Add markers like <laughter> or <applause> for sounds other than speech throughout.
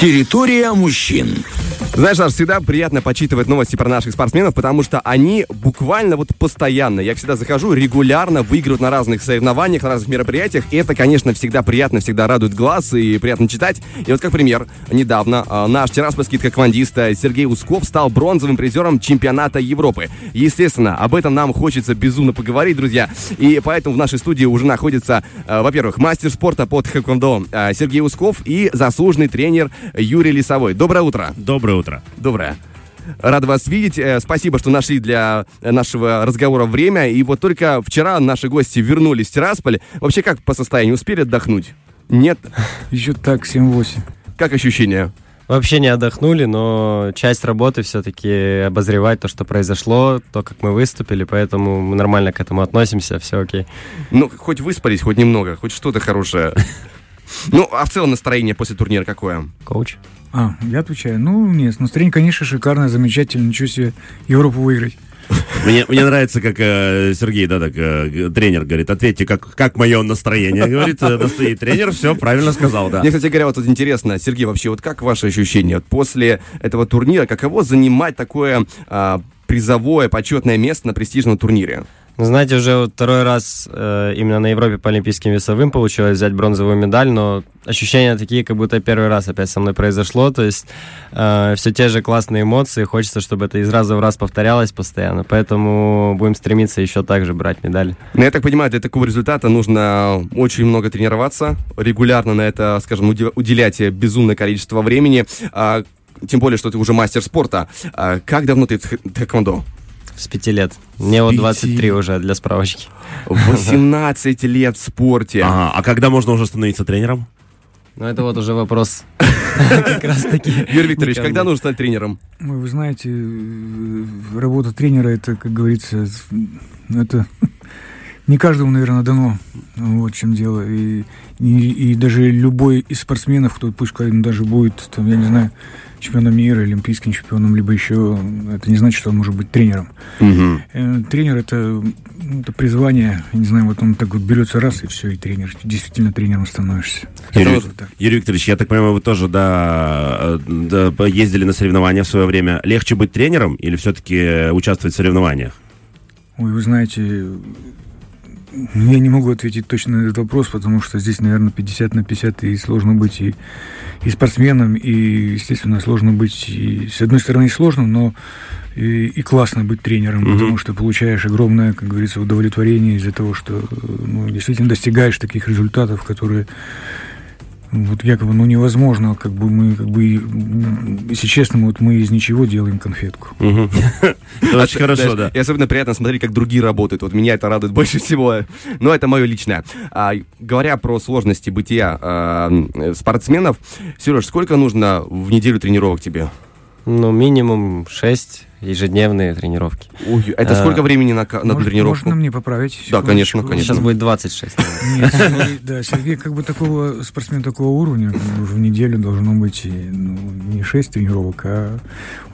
Территория мужчин. Знаешь, Саш, всегда приятно почитывать новости про наших спортсменов, потому что они буквально вот постоянно, я всегда захожу, регулярно выигрывают на разных соревнованиях, на разных мероприятиях, и это, конечно, всегда приятно, всегда радует глаз и приятно читать. И вот как пример, недавно э, наш тираспольский таквандист Сергей Усков стал бронзовым призером чемпионата Европы. Естественно, об этом нам хочется безумно поговорить, друзья, и поэтому в нашей студии уже находится, э, во-первых, мастер спорта по тхэквондо э, Сергей Усков и заслуженный тренер Юрий Лисовой. Доброе утро. Доброе утро. Доброе. Рад вас видеть. Э, Спасибо, что нашли для нашего разговора время. И вот только вчера наши гости вернулись в Тирасполь. Вообще, как по состоянию? Успели отдохнуть? Нет? <laughs> Еще так, 7-8. Как ощущения? Вообще не отдохнули, но часть работы все-таки обозревать то, что произошло, то, как мы выступили, поэтому мы нормально к этому относимся, все окей. Ну, хоть выспались, хоть немного, хоть что-то хорошее. <laughs> Ну, а в целом настроение после турнира какое? Коуч? А, я отвечаю. Ну, нет, настроение, конечно, шикарное, замечательно. Ничего себе Европу выиграть. Мне, мне нравится, как э, Сергей, да, так, э, тренер говорит, ответьте, как, как мое настроение, говорит, э, настоит тренер, все правильно сказал, да. Мне, кстати говоря, вот тут интересно, Сергей, вообще, вот как ваши ощущения вот после этого турнира, каково занимать такое а, призовое, почетное место на престижном турнире? Ну, знаете, уже второй раз э, именно на Европе по олимпийским весовым получилось взять бронзовую медаль, но ощущения такие, как будто первый раз опять со мной произошло. То есть э, все те же классные эмоции, хочется, чтобы это из раза в раз повторялось постоянно. Поэтому будем стремиться еще так же брать медали. Ну, я так понимаю, для такого результата нужно очень много тренироваться, регулярно на это, скажем, уделять безумное количество времени. А, тем более, что ты уже мастер спорта. А, как давно ты в тэквондо? С пяти лет. Мне вот 23 уже, для справочки. 18 <laughs> лет в спорте. Ага, а когда можно уже становиться тренером? Ну, это вот уже вопрос <laughs> как раз таки. Юрий Викторович, когда нужно стать тренером? Вы знаете, работа тренера, это, как говорится, это не каждому, наверное, дано. Вот в чем дело. И, и, и даже любой из спортсменов, кто пусть даже будет, там, я не знаю, чемпионом мира, олимпийским чемпионом, либо еще, это не значит, что он может быть тренером. Угу. Тренер это, это призвание, я не знаю, вот он так вот берется раз и все, и тренер, действительно тренером становишься. Юрий, вот Юрий Викторович, я так понимаю, вы тоже да, да, ездили на соревнования в свое время. Легче быть тренером или все-таки участвовать в соревнованиях? Ой, вы знаете, я не могу ответить точно на этот вопрос, потому что здесь, наверное, 50 на 50 и сложно быть и, и спортсменом, и, естественно, сложно быть, и, с одной стороны, сложно, но и, и классно быть тренером, mm-hmm. потому что получаешь огромное, как говорится, удовлетворение из-за того, что ну, действительно достигаешь таких результатов, которые вот якобы, ну невозможно, как бы мы, как бы, если честно, вот мы из ничего делаем конфетку. <laughs> Очень хорошо, да. И особенно приятно смотреть, как другие работают. Вот меня это радует <laughs> больше всего. Но это мое личное. А, говоря про сложности бытия а, спортсменов, Сереж, сколько нужно в неделю тренировок тебе? Ну, минимум 6 ежедневные тренировки. Ой, это а, сколько времени на, на можно, тренировку? Можно мне поправить? Да, конечно, конечно. Сейчас будет 26. Нет, Сергей, да, Сергей как бы такого, спортсмен такого уровня, уже в неделю должно быть ну, не 6 тренировок, а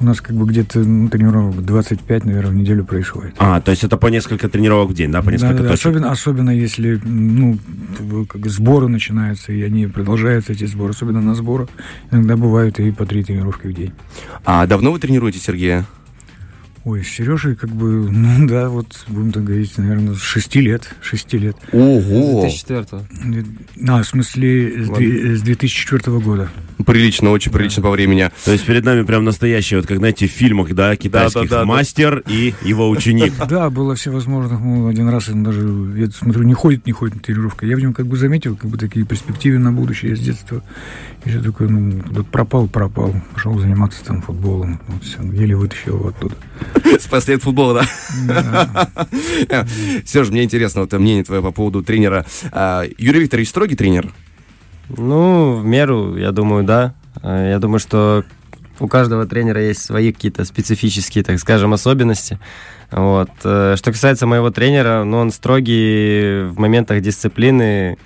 у нас как бы где-то ну, тренировок 25, наверное, в неделю происходит. А, то есть это по несколько тренировок в день, да, по несколько да, да, особенно, особенно если, ну, как сборы начинаются, и они продолжаются, эти сборы, особенно на сборах, иногда бывают и по три тренировки в день. А давно вы тренируете Сергея? Ой, с Сережей как бы, <laughs> ну да, вот будем так говорить, наверное, с шести лет. Шести лет. Ого! С 2004 А, в смысле, с, с 2004 года. Прилично, очень прилично по времени. То есть перед нами прям настоящий, вот как, знаете, в фильмах, да, китайских, да, да, да, мастер да. и его ученик. <laughs> Да, было всевозможных. Ну, один раз он даже, я смотрю, не ходит, не ходит на тренировку. Я в нем как бы заметил, как бы такие перспективы на будущее с детства. И я такой, ну, вот пропал, пропал. Пошел заниматься там футболом. Вот все, еле вытащил его оттуда. <laughs> Спасли от футбола, да? <laughs> Сереж, мне интересно вот мнение твое по поводу тренера. А, Юрий Викторович строгий тренер? Ну, в меру, я думаю, да. А, я думаю, что у каждого тренера есть свои какие-то специфические, так скажем, особенности. Вот. Э, что касается моего тренера, ну, он строгий в моментах дисциплины,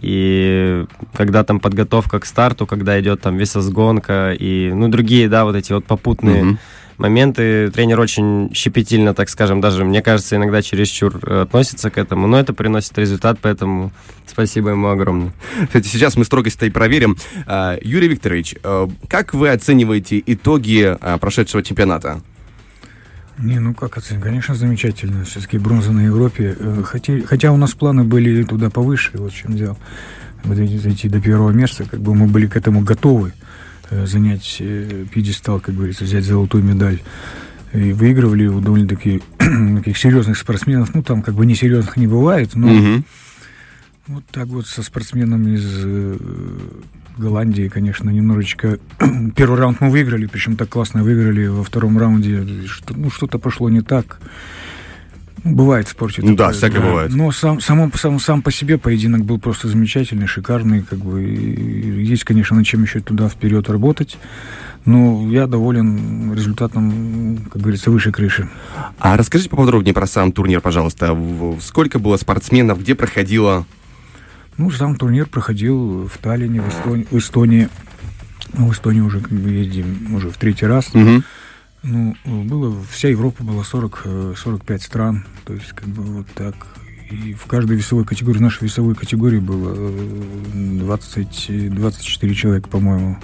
и когда там подготовка к старту, когда идет там весосгонка и, ну, другие, да, вот эти вот попутные mm-hmm моменты. Тренер очень щепетильно, так скажем, даже, мне кажется, иногда чересчур э, относится к этому, но это приносит результат, поэтому спасибо ему огромное. Кстати, сейчас мы строгость и проверим. А, Юрий Викторович, э, как вы оцениваете итоги а, прошедшего чемпионата? Не, ну как оценить? Конечно, замечательно. Все-таки бронза на Европе. Э, хотя, хотя у нас планы были туда повыше, вот в чем дело. Вот зайти до первого места, как бы мы были к этому готовы занять э, пьедестал, как говорится, взять золотую медаль. И выигрывали у довольно-таки <clears throat> таких серьезных спортсменов. Ну, там как бы несерьезных не бывает, но Мгм. вот так вот со спортсменом из э, Голландии, конечно, немножечко... <clears throat> Первый раунд мы выиграли, причем так классно выиграли. Во втором раунде что, ну, что-то пошло не так. Бывает в спорте. Ну да, такое, всякое бывает. Но сам, само, сам, сам по себе поединок был просто замечательный, шикарный. Как бы, есть, конечно, над чем еще туда вперед работать. Но я доволен результатом, как говорится, выше крыши. А расскажите поподробнее про сам турнир, пожалуйста. Сколько было спортсменов, где проходило? Ну, сам турнир проходил в Таллине, в Эстонии. В Эстонии, ну, в Эстонии уже как бы ездим уже в третий раз. Мгм. Ну, было, вся Европа была 40, э, 45 стран, то есть как бы вот так. И в каждой весовой категории, в нашей весовой категории было э, 20, 24 человека, по-моему.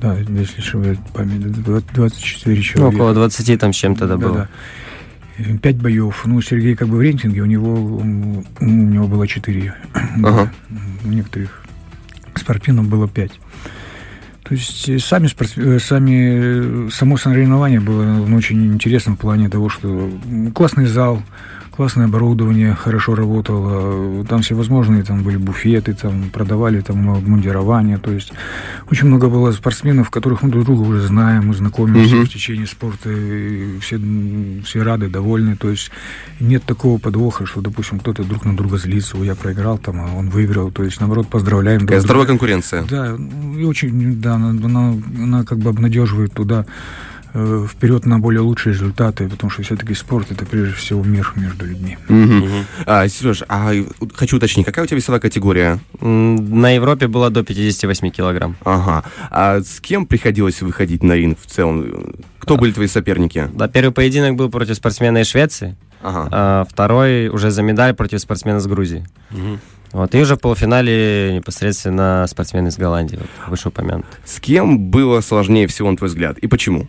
Да, если ошибаюсь, память, да, 24 Ну, человека. около 20 там с чем-то да, было. Э, Пять боев. Ну, Сергей как бы в рейтинге, у него, у него было четыре. Ага. У некоторых спортсменов было пять. То есть э, сами, э, сами, э, само соревнование было очень интересным в плане того, что классный зал, классное оборудование, хорошо работало, там всевозможные там были буфеты, там продавали там обмундирование, то есть очень много было спортсменов, которых мы друг друга уже знаем, мы знакомимся Мгм. в течение спорта, и все, все рады, довольны, то есть нет такого подвоха, что, допустим, кто-то друг на друга злится, «Ой, я проиграл, там, а он выиграл, то есть, наоборот, поздравляем. Такая здоровая конкуренция. Да, и очень, да, она, она, она как бы обнадеживает туда э, вперед на более лучшие результаты, потому что все-таки спорт это прежде всего мир между людьми. Мгм. А, Сереж, а хочу уточнить, какая у тебя весовая категория? На Европе было до 58 килограмм. Ага. А с кем приходилось выходить на ринг в целом? Кто были твои соперники? Да, первый поединок был против спортсмена из Швеции, Ага. а второй уже за медаль против спортсмена из Грузии. Вот, и уже в полуфинале непосредственно спортсмен из Голландии, вот, вышеупомянут. С кем было сложнее всего, на твой взгляд? И почему?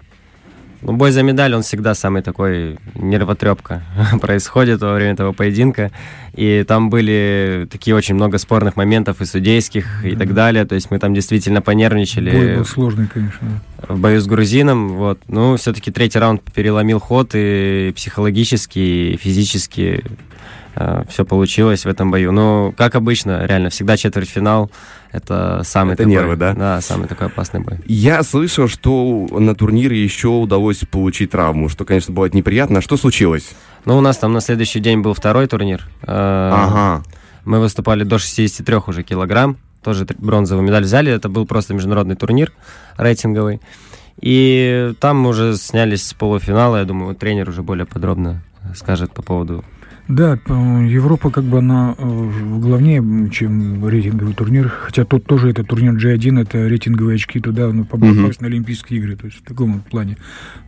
Ну, бой за медаль, он всегда самый такой нервотрепка <laughs> происходит во время этого поединка. И там были такие очень много спорных моментов и судейских, и так далее. То есть мы там действительно понервничали. Бой был сложный, конечно. в бою с грузином. Вот. Ну, все-таки третий раунд переломил ход и психологически, и физически все получилось в этом бою. Но, как обычно, реально, всегда четвертьфинал — это самый Это такой... нервы, да? Да, самый такой опасный бой. Я слышал, что на турнире еще удалось получить травму, что, конечно, бывает неприятно. А Что случилось? Ну, у нас там на следующий день был второй турнир. Э, Ага. Мы выступали до 63 уже килограмм. Тоже бронзовую медаль взяли. Это был просто международный турнир рейтинговый. И там мы уже снялись с полуфинала. Я думаю, тренер уже более подробно скажет по поводу Да, Европа как бы она э, главнее, чем рейтинговый турнир. Хотя тут тоже это турнир G1, это рейтинговые очки туда, ну, попасть на Олимпийские игры, то есть в таком плане.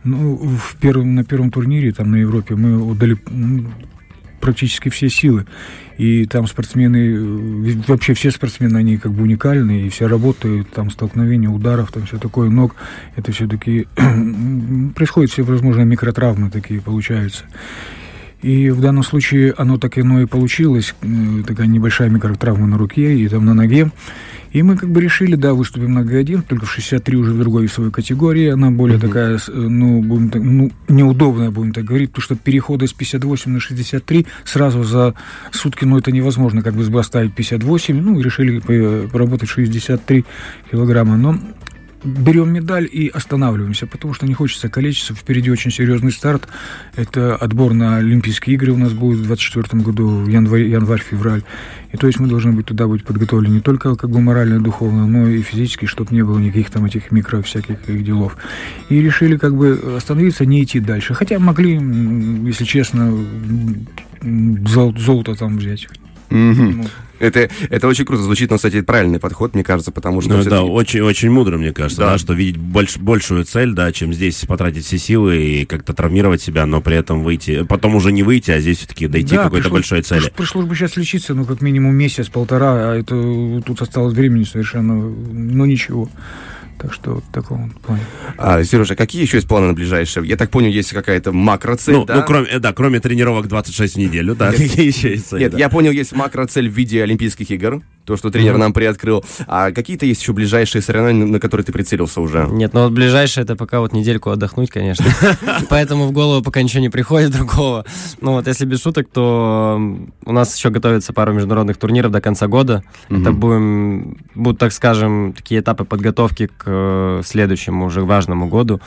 Ну, в первом, на первом турнире, там, на Европе, мы отдали м, практически все силы. И там спортсмены, э, вообще все спортсмены, они как бы уникальны, и все работают, там столкновения, ударов, там все такое, ног, это все-таки <clears throat> происходят все возможные микротравмы такие получаются. И в данном случае оно так ино и получилось, э, такая небольшая микротравма на руке и там на ноге. И мы как бы решили, да, выступим на Г1, только в 63 уже в другой весовой категории. Она более такая, с- э, ну, будем так, ну, неудобная, будем так говорить, потому что перехода с 58 на 63 сразу за сутки, ну, это невозможно, как бы оставить 58, ну, и решили по- поработать 63 килограмма. Но берем медаль и останавливаемся, потому что не хочется калечиться. Впереди очень серьезный старт. Это отбор на Олимпийские игры у нас будет в 2024 году, январь, январь-февраль. И то есть мы должны быть туда быть подготовлены не только как бы морально духовно, но и физически, чтобы не было никаких там этих микро всяких делов. И решили как бы остановиться, не идти дальше. Хотя могли, если честно, золото там взять. Мгм. Это, это очень круто звучит, но, кстати, правильный подход, мне кажется, потому что Ну, да, очень, очень мудро, мне кажется, Да. да, что видеть больш- большую цель, да, чем здесь потратить все силы и как-то травмировать себя, но при этом выйти, потом уже не выйти, а здесь все-таки дойти Да, к какой-то пришлось- большой цели. приш- Пришлось бы сейчас лечиться, ну, как минимум месяц-полтора, а это тут осталось времени совершенно, ну, ничего. Так что вот в таком плане. А, Сережа, какие еще есть планы на ближайшее? Я так понял, есть какая-то макроцель, Ну, да? ну, кроме, э, да, кроме тренировок 26 в неделю, да, какие еще есть цели, Нет, да? я понял, есть макроцель в виде Олимпийских игр, то, что тренер нам приоткрыл. А какие-то есть еще ближайшие соревнования, на которые ты прицелился уже? Нет, ну вот ближайшее это пока вот недельку отдохнуть, конечно. <laughs> Поэтому в голову пока ничего не приходит другого. Ну вот если без шуток, то у нас еще готовится пару международных турниров до конца года. Это будем, будут, так скажем, такие этапы подготовки к э, следующему уже важному году.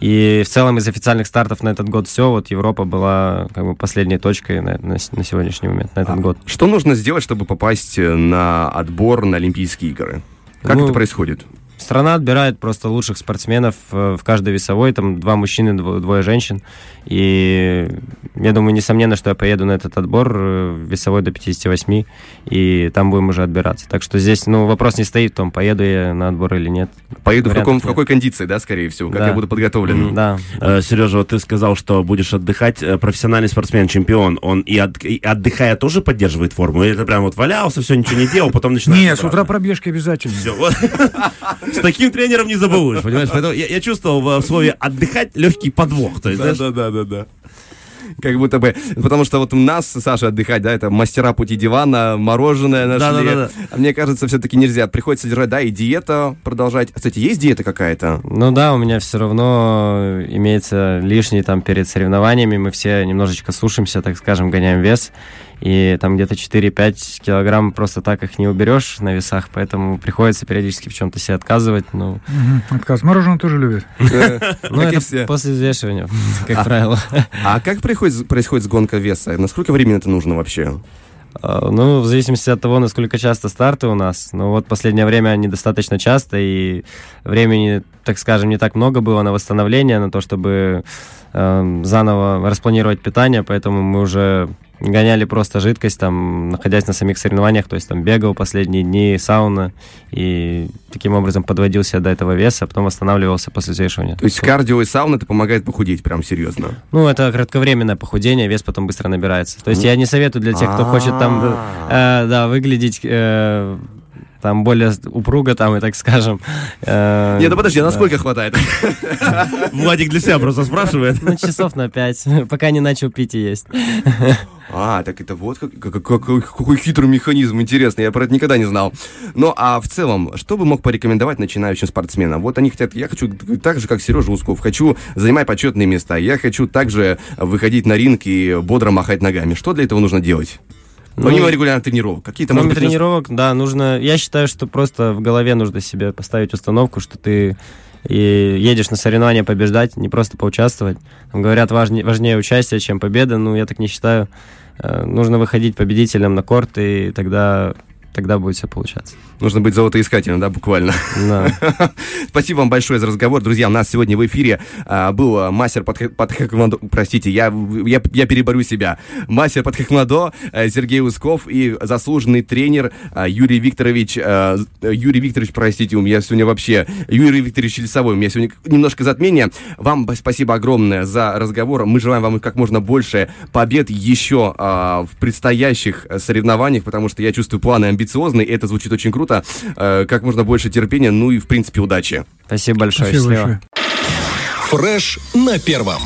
И в целом из официальных стартов на этот год все. Вот Европа была как бы последней точкой на, на на сегодняшний момент, на этот А год. Что нужно сделать, чтобы попасть э, на отбор на Олимпийские игры? Как Ну, это происходит? Страна отбирает просто лучших спортсменов э, в каждой весовой, там два мужчины, дво- двое женщин. И я думаю, несомненно, что я поеду на этот отбор э, весовой до 58, и там будем уже отбираться. Так что здесь, ну, вопрос не стоит в том, поеду я на отбор или нет. Поеду в, каком, в какой кондиции, да, скорее всего, как Да. я буду подготовлен. Да. Э, Сережа, вот ты сказал, что будешь отдыхать. Профессиональный спортсмен, чемпион, он и, от- и отдыхая тоже поддерживает форму? Или это прям вот валялся, все, ничего не делал, потом начинает... Нет, с утра пробежки обязательно. Все, вот. <laughs> С таким тренером не забудешь, понимаешь? Поэтому я, я чувствовал в, слове отдыхать легкий подвох. То есть, знаешь, да, да, да, да. Как будто бы, потому что вот у нас, Саша, отдыхать, да, это мастера пути дивана, мороженое нашли. Да-да-да-да. А мне кажется, все-таки нельзя. Приходится держать, да, и диета продолжать. Кстати, есть диета какая-то? Ну да, у меня все равно имеется лишний там перед соревнованиями. Мы все немножечко сушимся, так скажем, гоняем вес. И там где-то 4-5 килограмм просто так их не уберешь на весах, поэтому приходится периодически в чем-то себе отказывать. Ну, Мгм, Отказ. Мороженое тоже любят. <laughs> <laughs> ну и это после взвешивания, <laughs> как правило. А как происходит сгонка веса? Насколько времени это нужно вообще? А, Ну, в зависимости от того, насколько часто старты у нас. Но вот последнее время они достаточно часто, и времени, так скажем, не так много было на восстановление, на то, чтобы эм, заново распланировать питание, поэтому мы уже гоняли просто жидкость, там, находясь на самих соревнованиях, то есть там бегал последние дни, сауна, и таким образом подводил себя до этого веса, а потом восстанавливался после взвешивания. То есть кардио и сауна это помогает похудеть, прям серьезно. Ну, это кратковременное похудение, вес потом быстро набирается. То есть я не советую для тех, кто хочет там, э, да, выглядеть э, там более упруго, там, и так скажем. Э, Нет, ну подожди, а да. насколько хватает? Владик для себя просто спрашивает. Ну, часов на пять, пока не начал пить и есть. А, так это вот как- как- какой, какой хитрый механизм, интересно, я про это никогда не знал. Ну, а в целом, что бы мог порекомендовать начинающим спортсменам? Вот они хотят, я хочу так же, как Сережа Усков, хочу занимать почетные места, я хочу также выходить на ринг и бодро махать ногами. Что для этого нужно делать? Помимо Ну, регулярных тренировок, какие-то, может быть, тренировок, да, нужно... Я считаю, что просто в голове нужно себе поставить установку, что ты и едешь на соревнования побеждать, не просто поучаствовать. Там говорят, важнее, важнее участие, чем победа. Ну, я так не считаю. Э, Нужно выходить победителем на корт, и тогда, тогда будет все получаться. Нужно быть золотоискателем, да, буквально. Да. <laughs> Спасибо вам большое за разговор. Друзья, у нас сегодня в эфире а, был а, мастер под, под хэквондо, простите, я, я, я переборю себя, мастер под хэквондо э, Сергей Усков и заслуженный тренер а, Юрий Викторович, а, Юрий Викторович, простите, у меня сегодня вообще, Юрий Викторович Лесовой, у меня сегодня немножко затмение. Вам спасибо огромное за разговор. Мы желаем вам как можно больше побед еще а, в предстоящих э, соревнованиях, потому что я чувствую планы амбициозные, это звучит очень круто. Э, как можно больше терпения, ну и, в принципе, удачи. Спасибо большое. Спасибо счастливо. большое. Фреш на первом.